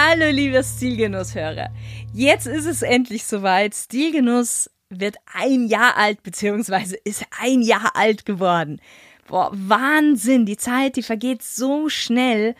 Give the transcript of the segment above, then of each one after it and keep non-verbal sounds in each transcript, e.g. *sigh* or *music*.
Hallo, liebe Stilgenusshörer. Jetzt ist es endlich soweit. Stilgenuss wird ein Jahr alt, beziehungsweise ist ein Jahr alt geworden. Boah, Wahnsinn. Die Zeit, die vergeht so schnell.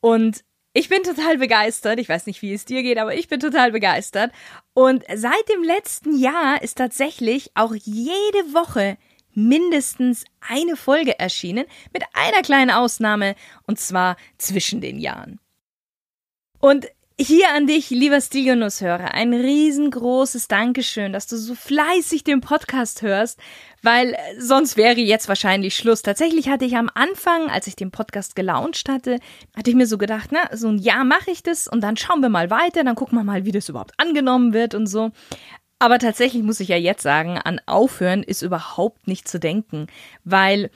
Und ich bin total begeistert. Ich weiß nicht, wie es dir geht, aber ich bin total begeistert. Und seit dem letzten Jahr ist tatsächlich auch jede Woche mindestens eine Folge erschienen, mit einer kleinen Ausnahme, und zwar zwischen den Jahren. Und hier an dich, lieber Stilgenuss-Hörer, ein riesengroßes Dankeschön, dass du so fleißig den Podcast hörst, weil äh, sonst wäre jetzt wahrscheinlich Schluss. Tatsächlich hatte ich am Anfang, als ich den Podcast gelauncht hatte, hatte ich mir so gedacht, na, so ein Jahr mache ich das und dann schauen wir mal weiter, dann gucken wir mal, wie das überhaupt angenommen wird und so. Aber tatsächlich muss ich ja jetzt sagen, an Aufhören ist überhaupt nicht zu denken, weil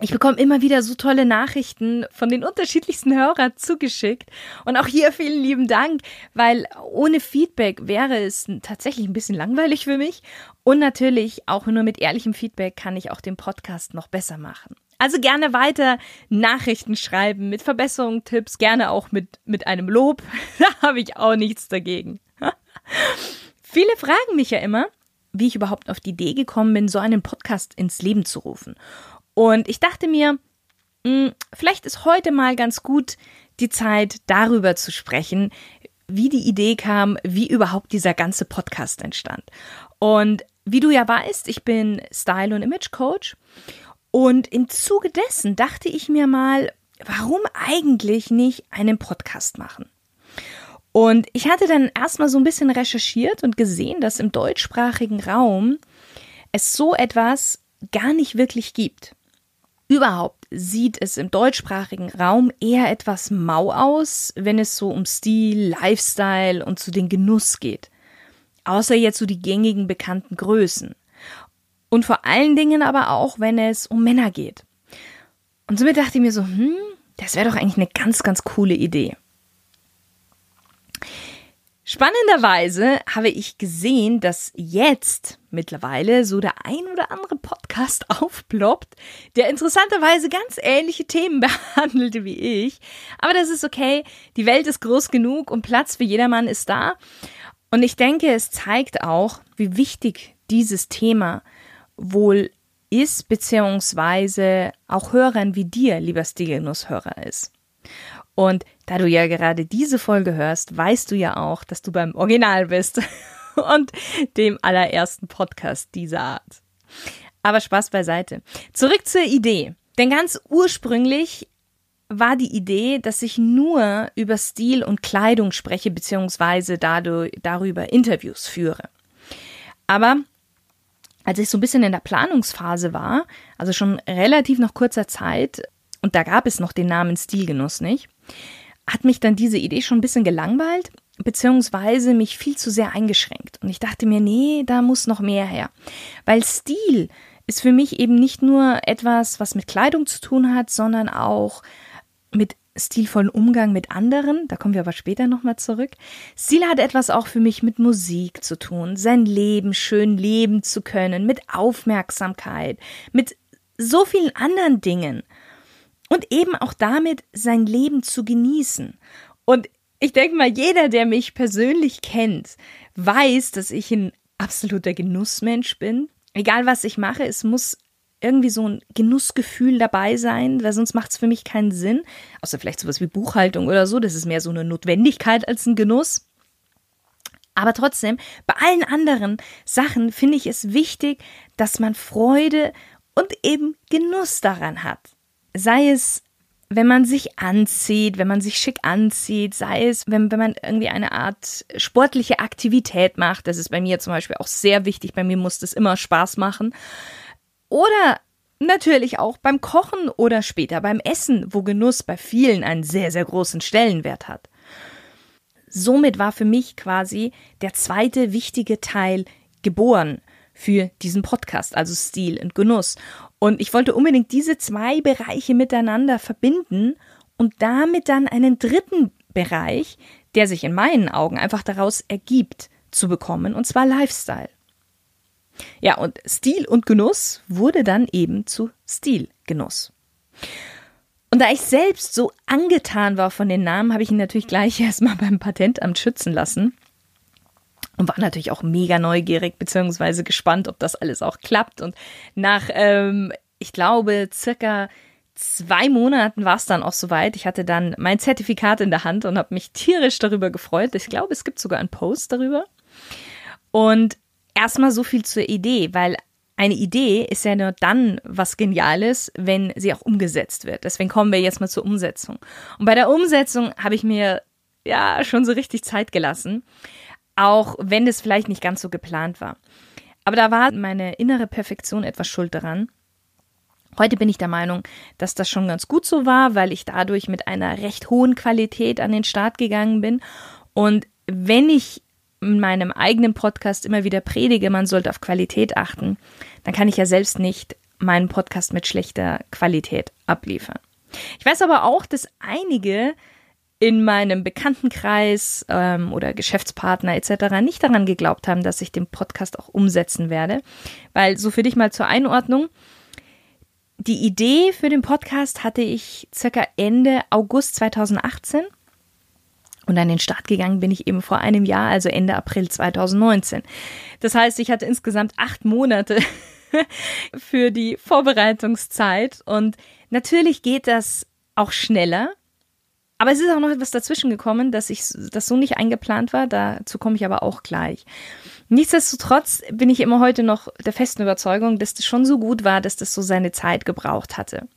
ich bekomme immer wieder so tolle Nachrichten von den unterschiedlichsten Hörern zugeschickt. Und auch hier vielen lieben Dank, weil ohne Feedback wäre es tatsächlich ein bisschen langweilig für mich. Und natürlich auch nur mit ehrlichem Feedback kann ich auch den Podcast noch besser machen. Also gerne weiter Nachrichten schreiben mit Verbesserungen, Tipps, gerne auch mit, mit einem Lob. *laughs* Da habe ich auch nichts dagegen. *laughs* Viele fragen mich ja immer, wie ich überhaupt auf die Idee gekommen bin, so einen Podcast ins Leben zu rufen. Und ich dachte mir, mh, hm, vielleicht ist heute mal ganz gut die Zeit, darüber zu sprechen, wie die Idee kam, wie überhaupt dieser ganze Podcast entstand. Und wie du ja weißt, ich bin Style- und Image-Coach. Und im Zuge dessen dachte ich mir mal, warum eigentlich nicht einen Podcast machen? Und ich hatte dann erstmal so ein bisschen recherchiert und gesehen, dass im deutschsprachigen Raum es so etwas gar nicht wirklich gibt. Überhaupt sieht es im deutschsprachigen Raum eher etwas mau aus, wenn es so um Stil, Lifestyle und zu den Genuss geht. Außer jetzt so die gängigen bekannten Größen. Und vor allen Dingen aber auch, wenn es um Männer geht. Und somit dachte ich mir so, hm, das wäre doch eigentlich eine ganz, ganz coole Idee. Spannenderweise habe ich gesehen, dass jetzt mittlerweile so der ein oder andere Podcast *laughs* aufploppt, der interessanterweise ganz ähnliche Themen *laughs* behandelte wie ich. Aber das ist okay. Die Welt ist groß genug und Platz für jedermann ist da. Und ich denke, es zeigt auch, wie wichtig dieses Thema wohl ist, beziehungsweise auch Hörern wie dir, lieber Stilgenuss-Hörer ist. Und da du ja gerade diese Folge hörst, weißt du ja auch, dass du beim Original bist *laughs* und dem allerersten Podcast dieser Art. Aber Spaß beiseite. Zurück zur Idee. Denn ganz ursprünglich war die Idee, dass ich nur über Stil und Kleidung spreche, beziehungsweise dadurch, darüber Interviews führe. Aber als ich so ein bisschen in der Planungsphase war, also schon relativ nach kurzer Zeit, und da gab es noch den Namen Stilgenuss nicht, hat mich dann diese Idee schon ein bisschen gelangweilt, beziehungsweise mich viel zu sehr eingeschränkt. Und ich dachte mir, nee, da muss noch mehr her. Weil Stil ist für mich eben nicht nur etwas, was mit Kleidung zu tun hat, sondern auch mit stilvollen Umgang mit anderen, da kommen wir aber später nochmal zurück. Stil hat etwas auch für mich mit Musik zu tun, sein Leben schön leben zu können, mit Aufmerksamkeit, mit so vielen anderen Dingen und eben auch damit sein Leben zu genießen. Und ich denke mal, jeder, der mich persönlich kennt, weiß, dass ich ein absoluter Genussmensch bin. Egal was ich mache, es muss irgendwie so ein Genussgefühl dabei sein, weil sonst macht es für mich keinen Sinn. Außer vielleicht sowas wie Buchhaltung oder so. Das ist mehr so eine Notwendigkeit als ein Genuss. Aber trotzdem, bei allen anderen Sachen finde ich es wichtig, dass man Freude und eben Genuss daran hat sei es wenn man sich anzieht, wenn man sich schick anzieht, sei es, wenn, wenn man irgendwie eine Art sportliche Aktivität macht, das ist bei mir zum Beispiel auch sehr wichtig, bei mir muss das immer Spaß machen. Oder natürlich auch beim Kochen oder später beim Essen, wo Genuss bei vielen einen sehr, sehr großen Stellenwert hat. somit war für mich quasi der zweite wichtige Teil geboren für diesen Podcast, also Stil und Genuss. Und ich wollte unbedingt diese zwei Bereiche miteinander verbinden und damit dann einen dritten Bereich, der sich in meinen Augen einfach daraus ergibt, zu bekommen, und zwar Lifestyle. Ja, und Stil und Genuss wurde dann eben zu Stilgenuss. Und da ich selbst so angetan war von den Namen, habe ich ihn natürlich gleich *laughs* erstmal beim Patentamt schützen lassen. Und war natürlich auch mega neugierig, beziehungsweise gespannt, ob das alles auch klappt. Und nach, ähm, ich glaube, circa zwei Monaten war es dann auch soweit. Ich hatte dann mein Zertifikat in der Hand und habe mich tierisch darüber gefreut. Ich glaube, es gibt sogar einen Post darüber. Und erstmal so viel zur Idee, weil eine Idee ist ja nur dann was Geniales, wenn sie auch umgesetzt wird. Deswegen kommen wir jetzt mal zur Umsetzung. Und bei der Umsetzung habe ich mir ja schon so richtig Zeit gelassen, auch wenn es vielleicht nicht ganz so geplant war. Aber da war meine innere Perfektion etwas schuld daran. Heute bin ich der Meinung, dass das schon ganz gut so war, weil ich dadurch mit einer recht hohen Qualität an den Start gegangen bin. Und wenn ich in meinem eigenen Podcast immer wieder predige, man sollte auf Qualität achten, dann kann ich ja selbst nicht meinen Podcast mit schlechter Qualität abliefern. Ich weiß aber auch, dass einige in meinem Bekanntenkreis ähm, oder Geschäftspartner etc. nicht daran geglaubt haben, dass ich den Podcast auch umsetzen werde. Weil so für dich mal zur Einordnung, die Idee für den Podcast hatte ich circa Ende August 2018 und an den Start gegangen bin ich eben vor einem Jahr, also Ende April 2019. Das heißt, ich hatte insgesamt acht Monate *laughs* für die Vorbereitungszeit. Und natürlich geht das auch schneller. Aber es ist auch noch etwas dazwischen gekommen, dass ich das so nicht eingeplant war. Dazu komme ich aber auch gleich. Nichtsdestotrotz bin ich immer heute noch der festen Überzeugung, dass das schon so gut war, dass das so seine Zeit gebraucht hatte.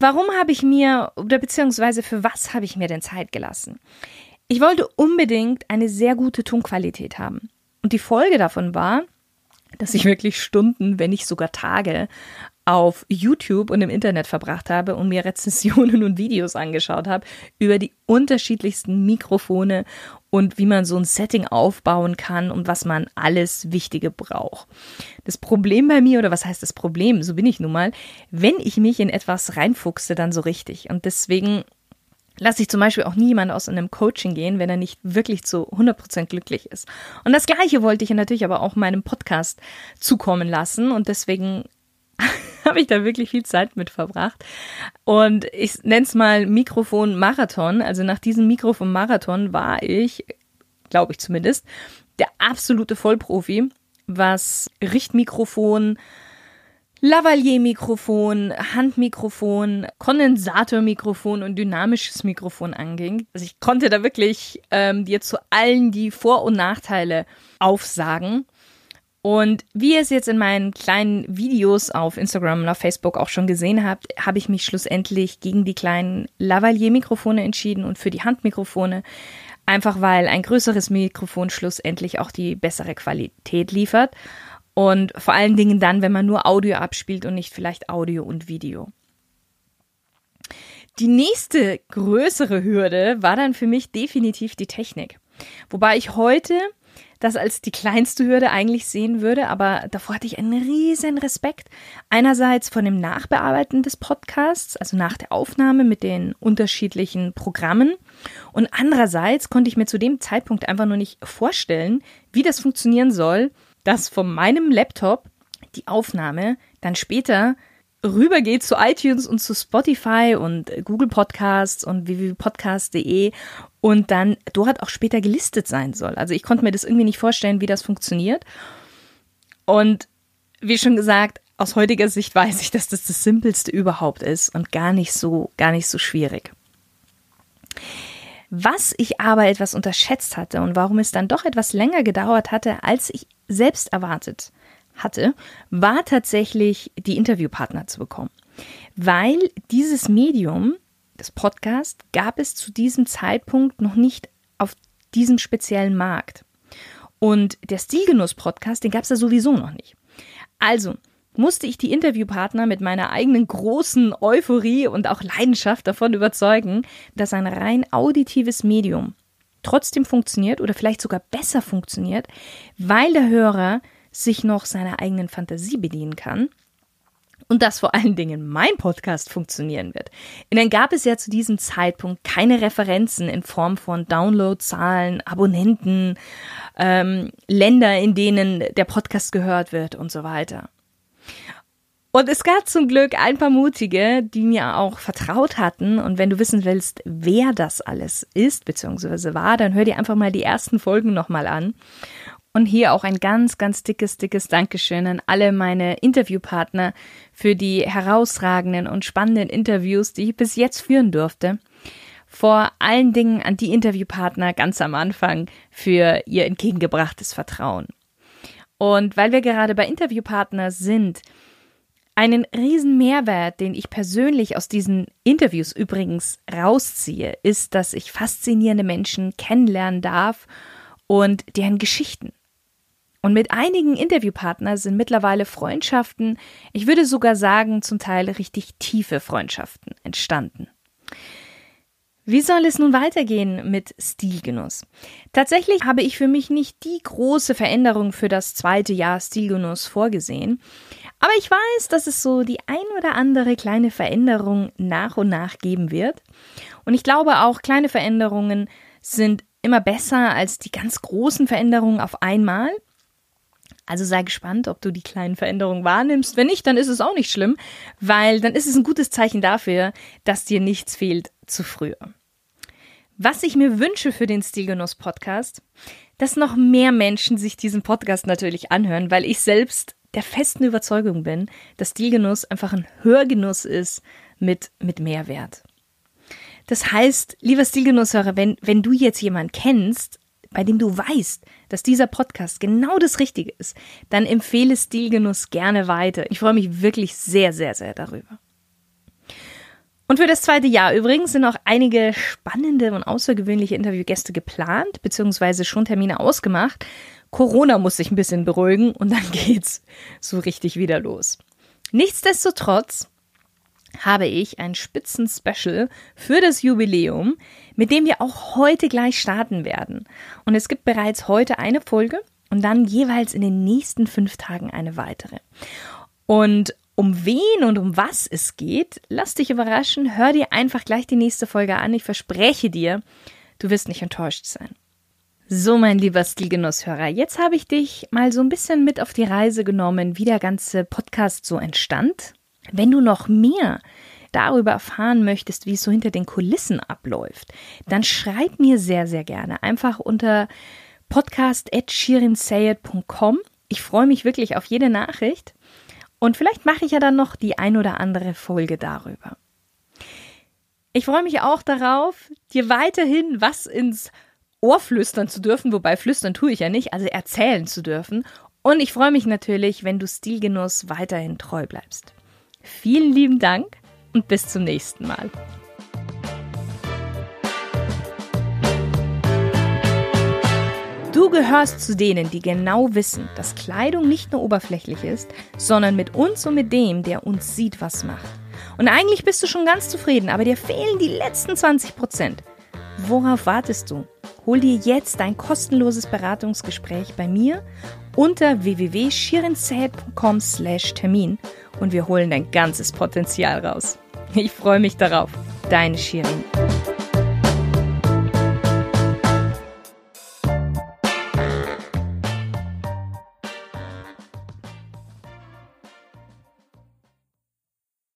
Warum habe ich mir, oder beziehungsweise für was habe ich mir denn Zeit gelassen? Ich wollte unbedingt eine sehr gute Tonqualität haben. Und die Folge davon war, dass ich wirklich Stunden, wenn nicht sogar Tage auf YouTube und im Internet verbracht habe und mir Rezensionen *laughs* und Videos angeschaut habe über die unterschiedlichsten Mikrofone und wie man so ein Setting aufbauen kann und was man alles Wichtige braucht. Das Problem bei mir, oder was heißt das Problem, so bin ich nun mal, wenn ich mich in etwas reinfuchse, dann so richtig. Und deswegen lasse ich zum Beispiel auch niemand aus einem Coaching gehen, wenn er nicht wirklich zu 100% glücklich ist. Und das Gleiche wollte ich natürlich aber auch meinem Podcast zukommen lassen und deswegen *laughs* habe ich da wirklich viel Zeit mit verbracht. Und ich nenne es mal Mikrofon-Marathon. Also nach diesem Mikrofon-Marathon war ich, glaube ich zumindest, der absolute Vollprofi, was Richtmikrofon, Lavalier-Mikrofon, Handmikrofon, Kondensatormikrofon und dynamisches Mikrofon anging. Also ich konnte da wirklich ähm, dir zu allen die Vor- und Nachteile aufsagen. Und wie ihr es jetzt in meinen kleinen Videos auf Instagram und auf Facebook auch schon gesehen habt, habe ich mich schlussendlich gegen die kleinen Lavalier-Mikrofone entschieden und für die Handmikrofone. Einfach weil ein größeres Mikrofon schlussendlich auch die bessere Qualität liefert. Und vor allen Dingen dann, wenn man nur Audio abspielt und nicht vielleicht Audio und Video. Die nächste größere Hürde war dann für mich definitiv die Technik. Wobei ich heute das als die kleinste Hürde eigentlich sehen würde, aber davor hatte ich einen riesen Respekt. Einerseits von dem Nachbearbeiten des Podcasts, also nach der Aufnahme mit den unterschiedlichen Programmen und andererseits konnte ich mir zu dem Zeitpunkt einfach nur nicht vorstellen, wie das funktionieren soll, dass von meinem Laptop die Aufnahme dann später rübergeht zu iTunes und zu Spotify und Google Podcasts und www.podcast.de und dann dort auch später gelistet sein soll. Also ich konnte mir das irgendwie nicht vorstellen, wie das funktioniert. Und wie schon gesagt, aus heutiger Sicht weiß ich, dass das das simpelste überhaupt ist und gar nicht so gar nicht so schwierig. Was ich aber etwas unterschätzt hatte und warum es dann doch etwas länger gedauert hatte, als ich selbst erwartet hatte, war tatsächlich die Interviewpartner zu bekommen. Weil dieses Medium, das Podcast, gab es zu diesem Zeitpunkt noch nicht auf diesem speziellen Markt. Und der Stilgenuss-Podcast, den gab es ja sowieso noch nicht. Also musste ich die Interviewpartner mit meiner eigenen großen Euphorie und auch Leidenschaft davon überzeugen, dass ein rein auditives Medium trotzdem funktioniert oder vielleicht sogar besser funktioniert, weil der Hörer sich noch seiner eigenen Fantasie bedienen kann und dass vor allen Dingen mein Podcast funktionieren wird. Dann gab es ja zu diesem Zeitpunkt keine Referenzen in Form von Downloadzahlen, Abonnenten, ähm, Länder, in denen der Podcast gehört wird und so weiter. Und es gab zum Glück ein paar Mutige, die mir auch vertraut hatten. Und wenn du wissen willst, wer das alles ist, beziehungsweise war, dann hör dir einfach mal die ersten Folgen nochmal an. Und hier auch ein ganz, ganz dickes, dickes Dankeschön an alle meine Interviewpartner für die herausragenden und spannenden Interviews, die ich bis jetzt führen durfte. Vor allen Dingen an die Interviewpartner ganz am Anfang für ihr entgegengebrachtes Vertrauen. Und weil wir gerade bei Interviewpartner sind, einen riesen Mehrwert, den ich persönlich aus diesen Interviews übrigens rausziehe, ist, dass ich faszinierende Menschen kennenlernen darf und deren Geschichten. Und mit einigen Interviewpartnern sind mittlerweile Freundschaften, ich würde sogar sagen, zum Teil richtig tiefe Freundschaften entstanden. Wie soll es nun weitergehen mit Stilgenuss? Tatsächlich habe ich für mich nicht die große Veränderung für das zweite Jahr Stilgenuss vorgesehen, aber ich weiß, dass es so die ein oder andere kleine Veränderung nach und nach geben wird. Und ich glaube auch, kleine Veränderungen sind immer besser als die ganz großen Veränderungen auf einmal. Also sei gespannt, ob du die kleinen Veränderungen wahrnimmst. Wenn nicht, dann ist es auch nicht schlimm, weil dann ist es ein gutes Zeichen dafür, dass dir nichts fehlt zu früher. Was ich mir wünsche für den Stilgenuss Podcast, dass noch mehr Menschen sich diesen Podcast natürlich anhören, weil ich selbst der festen Überzeugung bin, dass Stilgenuss einfach ein Hörgenuss ist mit, mit Mehrwert. Das heißt, lieber Stilgenusshörer, wenn, wenn du jetzt jemanden kennst, bei dem du weißt, dass dieser Podcast genau das Richtige ist, dann empfehle Stilgenuss gerne weiter. Ich freue mich wirklich sehr, sehr, sehr darüber. Und für das zweite Jahr übrigens sind auch einige spannende und außergewöhnliche Interviewgäste geplant, beziehungsweise schon Termine ausgemacht. Corona muss sich ein bisschen beruhigen und dann *laughs* geht's so richtig wieder los. Nichtsdestotrotz habe ich ein Spitzen-Special für das Jubiläum, mit dem wir auch heute gleich starten werden. Und es gibt bereits heute eine Folge und dann jeweils in den nächsten fünf Tagen eine weitere. Und um wen und um was es geht, lass dich überraschen, hör dir einfach gleich die nächste Folge an. Ich verspreche dir, du wirst nicht enttäuscht sein. So, mein lieber Stilgenusshörer, jetzt habe ich dich mal so ein bisschen mit auf die Reise genommen, wie der ganze Podcast so entstand. Wenn du noch mehr darüber erfahren möchtest, wie es so hinter den Kulissen abläuft, dann schreib mir sehr, sehr gerne einfach unter podcast.shirinsayed.com. Ich freue mich wirklich auf jede Nachricht und vielleicht mache ich ja dann noch die ein oder andere Folge darüber. Ich freue mich auch darauf, dir weiterhin was ins Ohr flüstern zu dürfen, wobei flüstern tue ich ja nicht, also erzählen zu dürfen. Und ich freue mich natürlich, wenn du Stilgenuss weiterhin treu bleibst. Vielen lieben Dank und bis zum nächsten Mal. Du gehörst zu denen, die genau wissen, dass Kleidung nicht nur oberflächlich ist, sondern mit uns und mit dem, der uns sieht, was macht. Und eigentlich bist du schon ganz zufrieden, aber dir fehlen die letzten 20 Prozent. Worauf wartest du? Hol dir jetzt ein kostenloses Beratungsgespräch bei mir unter www.shirinzäh.com slash Termin und wir holen dein ganzes Potenzial raus. Ich freue mich darauf. Deine Shirin.